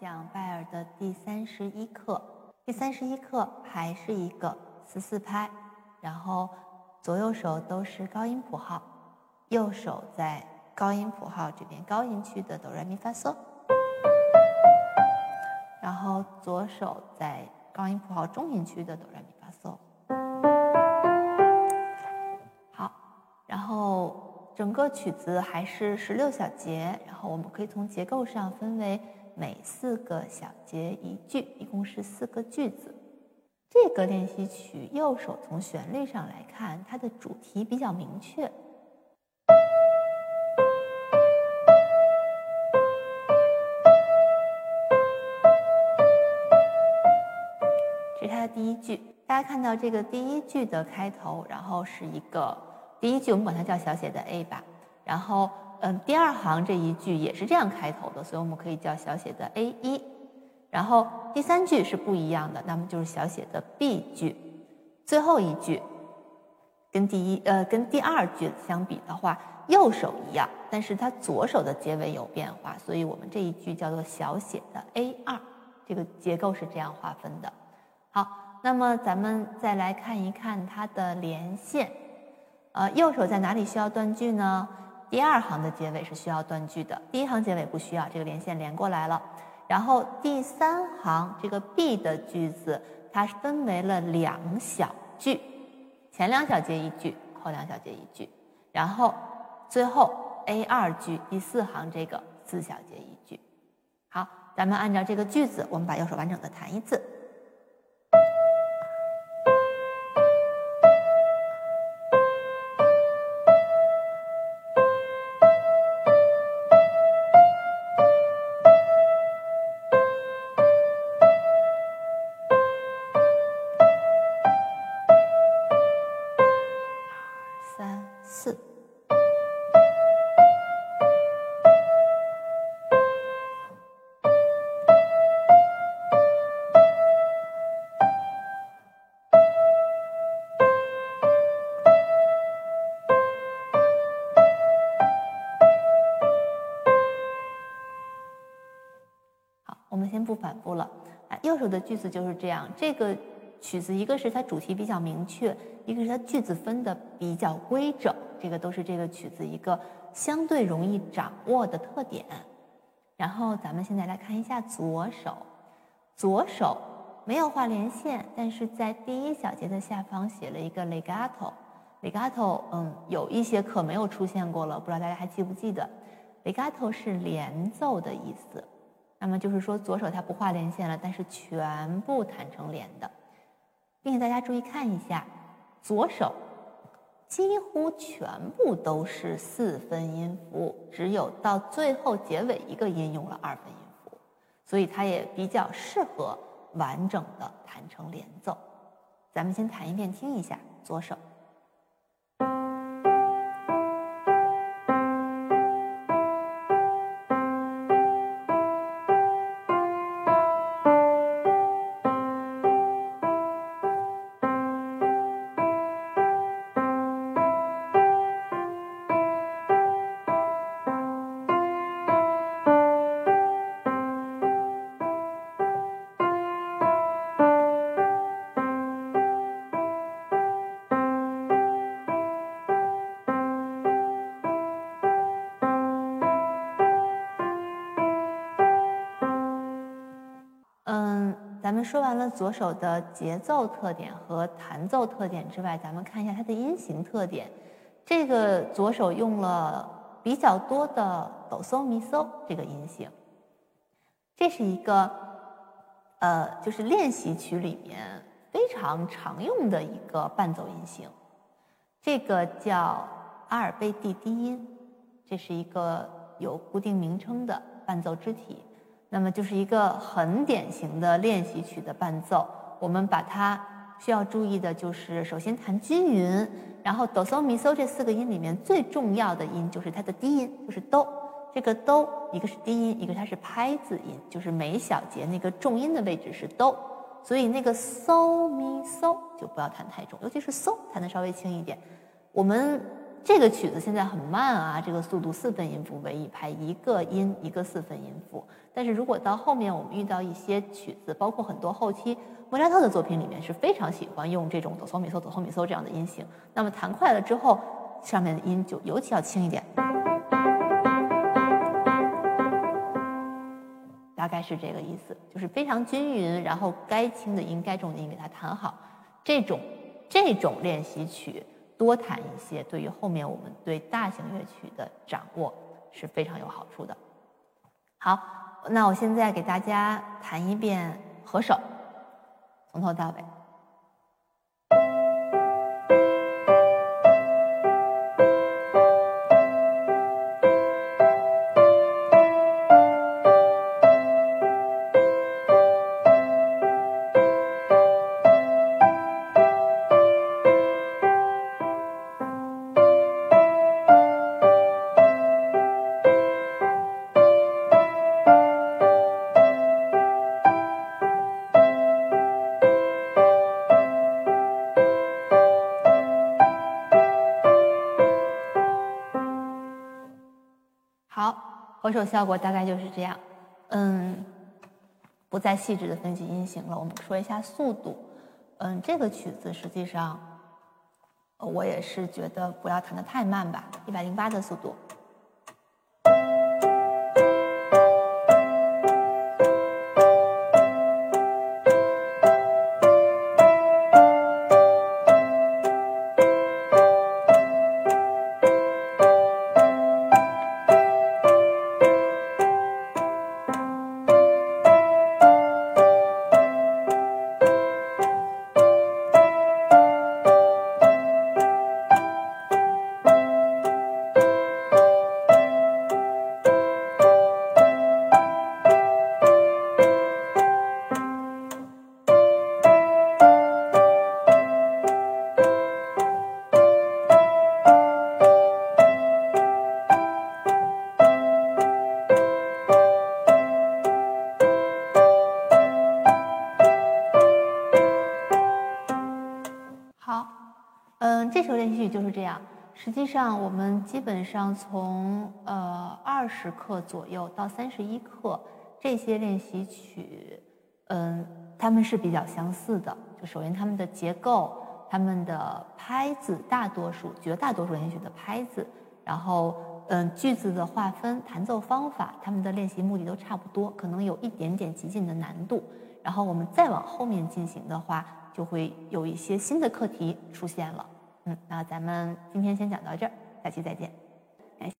讲拜尔的第三十一课。第三十一课还是一个四四拍，然后左右手都是高音谱号，右手在高音谱号这边高音区的哆来咪发嗦，然后左手在高音谱号中音区的哆来咪发嗦。好，然后。整个曲子还是十六小节，然后我们可以从结构上分为每四个小节一句，一共是四个句子。这个练习曲右手从旋律上来看，它的主题比较明确。这是它的第一句，大家看到这个第一句的开头，然后是一个。第一句我们管它叫小写的 a 吧，然后嗯，第二行这一句也是这样开头的，所以我们可以叫小写的 a 一。然后第三句是不一样的，那么就是小写的 b 句。最后一句跟第一呃跟第二句相比的话，右手一样，但是它左手的结尾有变化，所以我们这一句叫做小写的 a 二。这个结构是这样划分的。好，那么咱们再来看一看它的连线。呃，右手在哪里需要断句呢？第二行的结尾是需要断句的，第一行结尾不需要，这个连线连过来了。然后第三行这个 B 的句子，它分为了两小句，前两小节一句，后两小节一句。然后最后 A 二句第四行这个四小节一句。好，咱们按照这个句子，我们把右手完整的弹一次。我们先不反复了，啊，右手的句子就是这样。这个曲子一个是它主题比较明确，一个是它句子分的比较规整，这个都是这个曲子一个相对容易掌握的特点。然后咱们现在来看一下左手，左手没有画连线，但是在第一小节的下方写了一个 legato，legato，嗯，有一些课没有出现过了，不知道大家还记不记得？legato 是连奏的意思。那么就是说，左手它不画连线了，但是全部弹成连的，并且大家注意看一下，左手几乎全部都是四分音符，只有到最后结尾一个音用了二分音符，所以它也比较适合完整的弹成连奏。咱们先弹一遍，听一下左手。咱们说完了左手的节奏特点和弹奏特点之外，咱们看一下它的音型特点。这个左手用了比较多的哆嗦咪嗦这个音型，这是一个呃，就是练习曲里面非常常用的一个伴奏音型。这个叫阿尔卑蒂低音，这是一个有固定名称的伴奏肢体。那么就是一个很典型的练习曲的伴奏。我们把它需要注意的就是，首先弹均匀，然后哆嗦咪嗦这四个音里面最重要的音就是它的低音，就是哆。这个哆一个是低音，一个它是拍子音，就是每小节那个重音的位置是哆。所以那个嗦咪嗦就不要弹太重，尤其是嗦弹的稍微轻一点。我们这个曲子现在很慢啊，这个速度四分音符为一拍，一个音一个四分音符。但是如果到后面我们遇到一些曲子，包括很多后期莫扎特的作品里面是非常喜欢用这种哆嗦咪嗦哆嗦咪嗦这样的音型。那么弹快了之后，上面的音就尤其要轻一点。大概是这个意思，就是非常均匀，然后该轻的音、该重的音给它弹好。这种这种练习曲多弹一些，对于后面我们对大型乐曲的掌握是非常有好处的。好，那我现在给大家弹一遍和手，从头到尾。好，合手效果大概就是这样，嗯，不再细致的分析音型了。我们说一下速度，嗯，这个曲子实际上，我也是觉得不要弹得太慢吧，一百零八的速度。就是这样。实际上，我们基本上从呃二十克左右到三十一克这些练习曲，嗯，它们是比较相似的。就首先它们的结构、它们的拍子，大多数、绝大多数练习曲的拍子，然后嗯句子的划分、弹奏方法，它们的练习目的都差不多，可能有一点点极进的难度。然后我们再往后面进行的话，就会有一些新的课题出现了。嗯，那咱们今天先讲到这儿，下期再见。